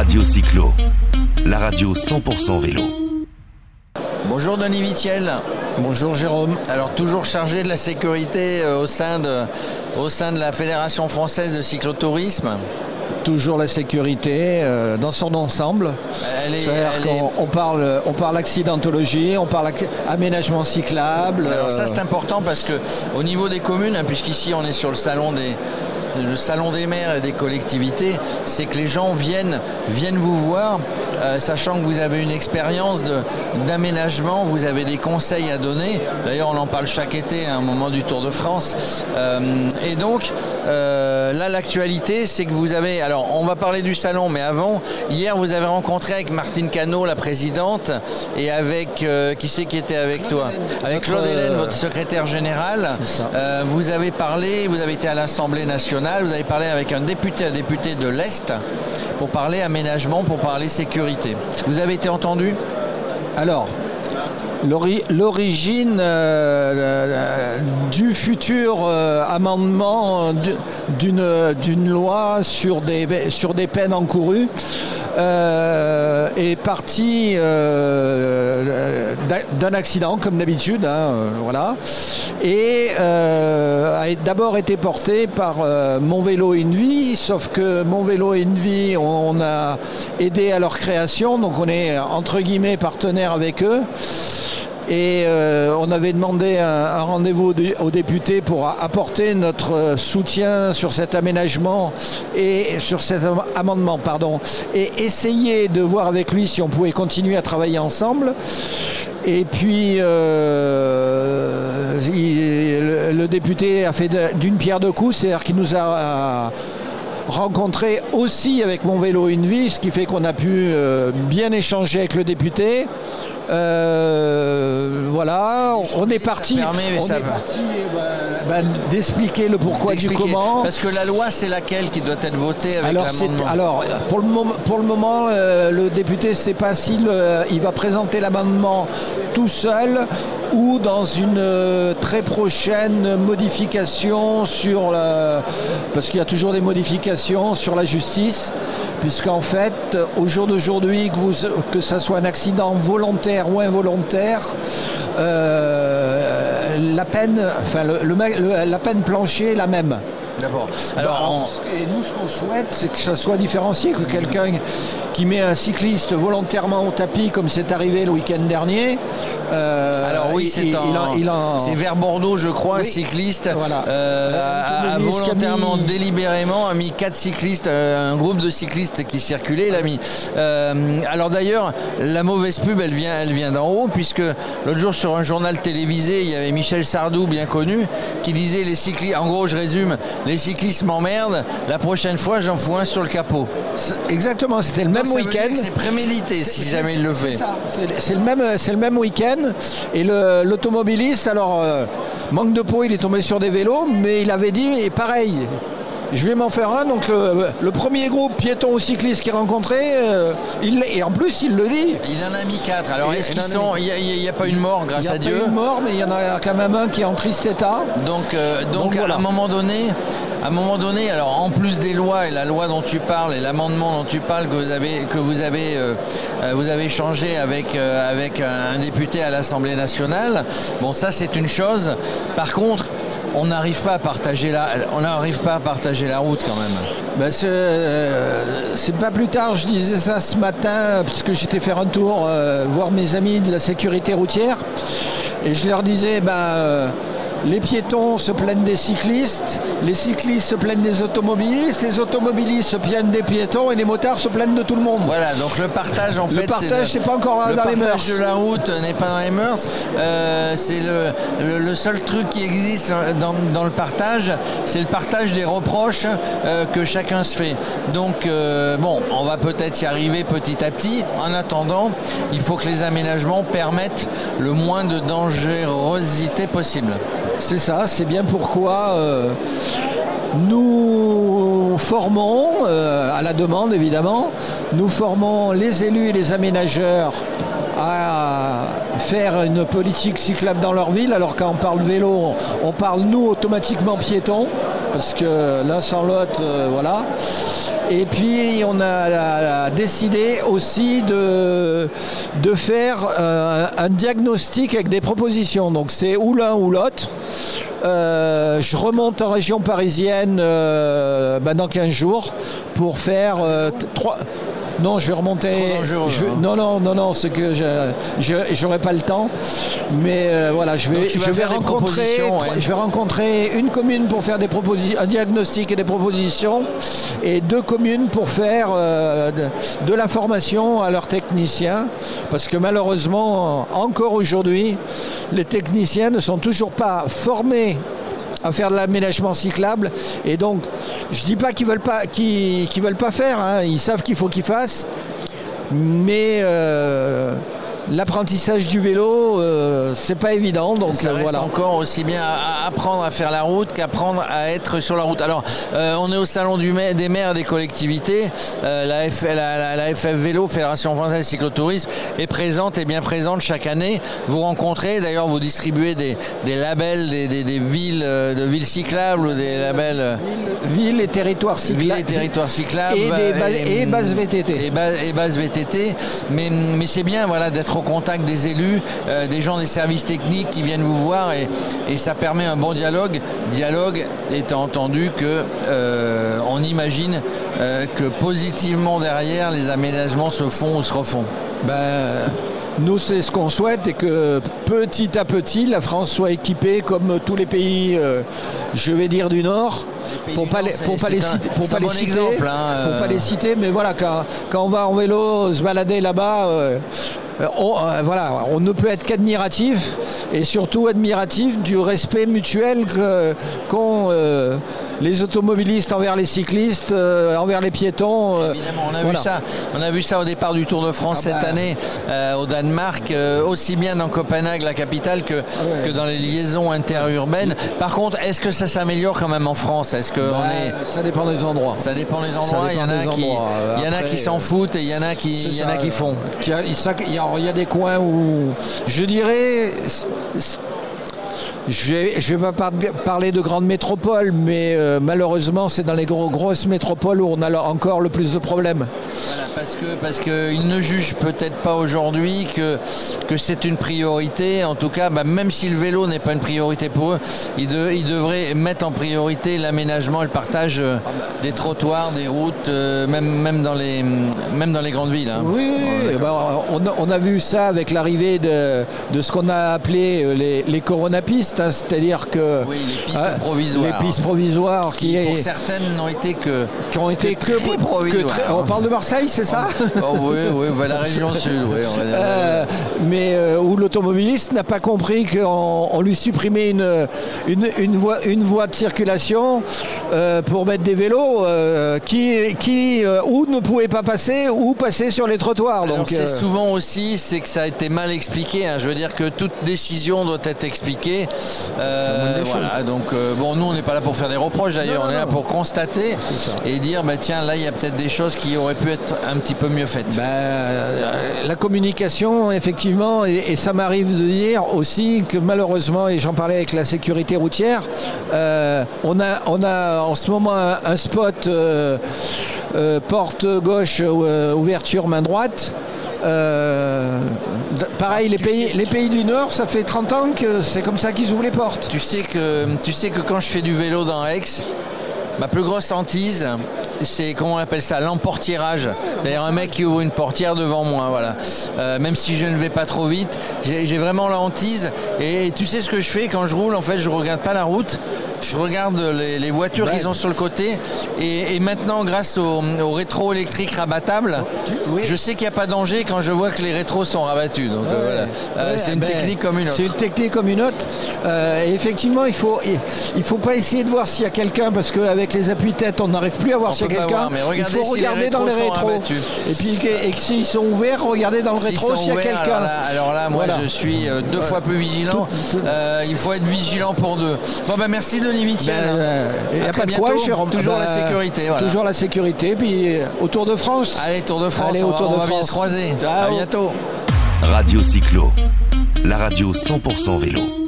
Radio Cyclo, la radio 100% vélo. Bonjour Denis Vitiel. Bonjour Jérôme. Alors toujours chargé de la sécurité euh, au sein de, au sein de la Fédération française de cyclotourisme. Toujours la sécurité euh, dans son ensemble. Elle est- C'est-à-dire elle qu'on on parle, on parle accidentologie, on parle ac- aménagement cyclable. Alors ça euh, c'est important parce que au niveau des communes, hein, puisqu'ici on est sur le salon des le salon des maires et des collectivités, c'est que les gens viennent, viennent vous voir, euh, sachant que vous avez une expérience d'aménagement, vous avez des conseils à donner. D'ailleurs, on en parle chaque été à un moment du Tour de France. Euh, et donc, euh, là, l'actualité, c'est que vous avez. Alors, on va parler du salon, mais avant, hier, vous avez rencontré avec Martine Cano, la présidente, et avec. euh, qui c'est qui était avec toi? Avec Claude Hélène, euh, votre secrétaire général. Euh, vous avez parlé, vous avez été à l'Assemblée nationale, vous avez parlé avec un député, un député de l'Est, pour parler aménagement, pour parler sécurité. Vous avez été entendu? Alors, l'origine euh, euh, du futur euh, amendement du- d'une loi sur des, peines encourues est partie d'un- accident, comme d'habitude, hein, voilà, et a d'abord été porté par Mon Vélo Une Vie, sauf que Mon Vélo Une Vie, on, on a aidé à leur création, donc on est entre guillemets partenaire avec eux. Et euh, on avait demandé un, rendez-vous au- aux députés pour apporter notre euh, soutien sur cet aménagement et sur cet am- amendement, pardon, et essayer de voir avec lui si on pouvait continuer à travailler ensemble. Et puis, euh, le, député a fait d'une pierre deux coups, c'est-à-dire qu'il nous a rencontré aussi avec mon vélo une vie, ce qui fait qu'on a pu bien échanger avec le député. Euh, voilà, on est parti, on est parti ben, d'expliquer le pourquoi du comment. Parce que la loi, c'est laquelle qui doit être votée avec Alors, alors, pour le moment, pour le, moment euh, le député ne sait pas s'il euh, il va présenter l'amendement tout seul ou dans une euh, très prochaine modification sur la, parce qu'il y a toujours des modifications sur la justice, puisqu'en fait, au jour d'aujourd'hui, que, que ça soit un accident volontaire ou involontaire, euh, la peine, enfin, le- la peine plancher est la même. D'abord. Alors, et nous, ce qu'on souhaite, c'est que ça soit différencié, que quelqu'un qui met un cycliste volontairement au tapis, comme c'est arrivé le week-end dernier. euh, Alors oui, c'est en- vers Bordeaux, je crois, un cycliste Voilà. euh, a, volontairement, mis- délibérément, a mis quatre cyclistes, euh, un groupe de cyclistes qui circulait, il a mis. Euh, alors d'ailleurs, la mauvaise pub, elle vient, elle vient d'en haut, puisque l'autre jour sur un journal télévisé, il y avait Michel Sardou, bien connu, qui disait les cyclistes. En gros, je résume, les cyclistes m'emmerdent. La prochaine fois, j'en fous un sur le capot. Exactement, c'était le même week-end. C'est prémédité si jamais il le fait. C'est C'est le même, c'est le même week-end. Et l'automobiliste, alors euh, manque de peau, il est tombé sur des vélos, mais il avait dit, et pareil. Je vais m'en faire un, donc le, le premier groupe piéton ou cycliste qu'il rencontrait, euh, il, et en plus il le dit. Il en a mis quatre. Alors, Il- est-ce il qu'ils a sont. Il n'y a, pas une mort, Il grâce n'y a à pas Dieu. eu de mort, mais il y en a quand même un qui est en triste état. Donc, euh, donc, Donc, voilà. à un moment donné, à un moment donné, alors en plus des lois et la loi dont tu parles et l'amendement dont tu parles que vous avez que vous avez euh, euh, vous avez changé avec euh, avec un député à l'Assemblée nationale. Bon, ça c'est une chose. Par contre, on n'arrive pas à partager la route quand même. Ben, c'est euh, pas plus tard, je disais ça ce matin, puisque j'étais faire un tour euh, voir mes amis de la sécurité routière. Et je leur disais, ben, euh, les piétons se plaignent des cyclistes, les cyclistes se plaignent des automobilistes, les automobilistes se plaignent des piétons et les motards se plaignent de tout le monde. Voilà, donc le partage en Le fait. partage, c'est pas encore le dans les partage mœurs. de la route n'est pas dans les mœurs. Euh, c'est le, le- le seul truc qui existe dans, dans le partage, c'est le partage des reproches euh, que chacun se fait. Donc euh, bon, on va peut-être y arriver petit à petit. En attendant, il faut que les aménagements permettent le moins de dangerosité possible. C'est ça, c'est bien pourquoi euh, nous formons, euh, à la demande évidemment, nous formons les élus et les aménageurs à faire une politique cyclable dans leur ville, alors quand on parle vélo, on parle nous automatiquement piétons. Parce que l'un l'autre, euh, voilà. Et puis on a, décidé aussi de, de faire euh, un diagnostic avec des propositions. Donc c'est ou l'un ou l'autre. Euh, je remonte en région parisienne ben, dans 15 jours pour faire trois, non, je vais remonter. Hein. non, non, non, non, c'est que je n'aurai pas le temps. Mais euh, voilà, je vais, je vais rencontrer, je vais rencontrer une commune pour faire des propositions, un diagnostic et des propositions, et deux communes pour faire euh, de, la formation à leurs techniciens, parce que malheureusement, encore aujourd'hui, les techniciens ne sont toujours pas formés à faire de l'aménagement cyclable. Et donc, je dis pas qu'ils veulent pas, veulent pas faire. Hein. Ils savent qu'il faut qu'ils fassent, mais euh, l'apprentissage du vélo, euh, c'est pas évident. Donc ça reste voilà. encore aussi bien à apprendre à faire la route qu'apprendre à être sur la route. Alors, euh, on est au salon du des maires des collectivités. Euh, la, la, FF Vélo, Fédération française cyclotourisme, est présente et bien présente chaque année. Vous rencontrez, d'ailleurs, vous distribuez des, labels des, villes, de villes cyclables ou des labels. Villes et territoires cyclables. et territoires cyclables. Et, des bases, VTT. Et, bases VTT. Mais, mais c'est bien voilà, d'être au contact des élus, euh, des gens des services techniques qui viennent vous voir et, ça permet un bon dialogue. Dialogue étant entendu que euh, on imagine euh, que positivement derrière les aménagements se font ou se refont. Ben, nous, c'est ce qu'on souhaite et que petit à petit, la France soit équipée comme tous les pays, je vais dire, du Nord. Pour pas, les, pour pas les citer, pour pas les citer, hein, pour pas les citer, mais voilà, quand, quand on va en vélo se balader là-bas, euh, on, euh, voilà, on ne peut être qu'admiratif et surtout admiratif du respect mutuel qu'ont euh, les automobilistes envers les cyclistes, envers les piétons. Évidemment, on a vu ça. On a vu ça au départ du Tour de France ah cette bah. année au Danemark, aussi bien dans Copenhague, la capitale, que, ah que dans les liaisons interurbaines. Par contre, est-ce que ça s'améliore quand même en France? Est-ce que bah, est... Ça dépend des endroits. Ça dépend des endroits. il y en a qui, il y en a qui s'en foutent et il y en a qui, il y en a qui font. Il y a, il y a des coins où je dirais je vais, je vais pas parler de grandes métropoles, mais euh, malheureusement, c'est dans les grosses métropoles où on a encore le plus de problèmes. parce que parce qu'ils ne jugent peut-être pas aujourd'hui que, que c'est une priorité. En tout cas, bah, même si le vélo n'est pas une priorité pour eux, ils, devraient mettre en priorité l'aménagement et le partage euh, des trottoirs, des routes, euh, même, même, dans les, même dans les grandes villes. Hein. Oui, bah, on, a vu ça avec l'arrivée de, de ce qu'on a appelé les, les coronapistes Hein, c'est-à-dire que les pistes hein, provisoires, les pistes provisoires qui, pour certaines n'ont été que qui ont été que, provisoires. on parle de Marseille, c'est ça oh, Oui, oui, la région sud, oui, euh, mais euh, où l'automobiliste n'a pas compris qu'on lui supprimait une, une, voie, une voie de circulation euh, pour mettre des vélos qui, qui ou ne pouvaient pas passer ou passer sur les trottoirs. Donc c'est souvent aussi c'est que ça a été mal expliqué. Hein. Je veux dire que toute décision doit être expliquée. Euh, voilà, donc euh, bon, nous on n'est pas là pour faire des reproches d'ailleurs, on est là pour constater et dire bah tiens là il y a peut-être des choses qui auraient pu être un petit peu mieux faites. Bah, euh, la communication effectivement et, ça m'arrive de dire aussi que malheureusement et j'en parlais avec la sécurité routière, on a on a en ce moment un spot porte gauche ouverture main droite. Euh, pareil, les pays, les pays du Nord, ça fait 30 ans que c'est comme ça qu'ils ouvrent les portes. Tu sais, que, tu sais que quand je fais du vélo dans Aix, ma plus grosse hantise, c'est comment on appelle ça l'emportirage. C'est-à-dire un mec qui ouvre une portière devant moi, voilà. Euh, même si je ne vais pas trop vite, j'ai vraiment la hantise. Et, tu sais ce que je fais quand je roule En fait, je regarde pas la route je regarde les, voitures qui sont sur le côté et, maintenant grâce au, rétro électrique rabattable, je sais qu'il n'y a pas de danger quand je vois que les rétros sont rabattus. Donc euh, euh, c'est une ben, technique comme une autre. C'est une technique comme une autre. Euh, et effectivement, il faut il faut pas essayer de voir s'il y a quelqu'un parce qu'avec les appuis-têtes, on n'arrive plus à voir s'il y a quelqu'un. Il faut regarder dans les rétros. Et puis et s'ils sont ouverts, regardez dans le rétro s'il y a quelqu'un. Alors, là, moi je suis deux fois plus vigilant. il faut être vigilant pour deux. Bon ben merci de il n'y ben, a pas de quoi, toujours la bah, sécurité. Toujours la sécurité. Puis euh, au Tour de France. Allez, Tour de France. Allez, au Tour de France. se croiser. À bientôt. Radio Cyclo, la radio 100% vélo.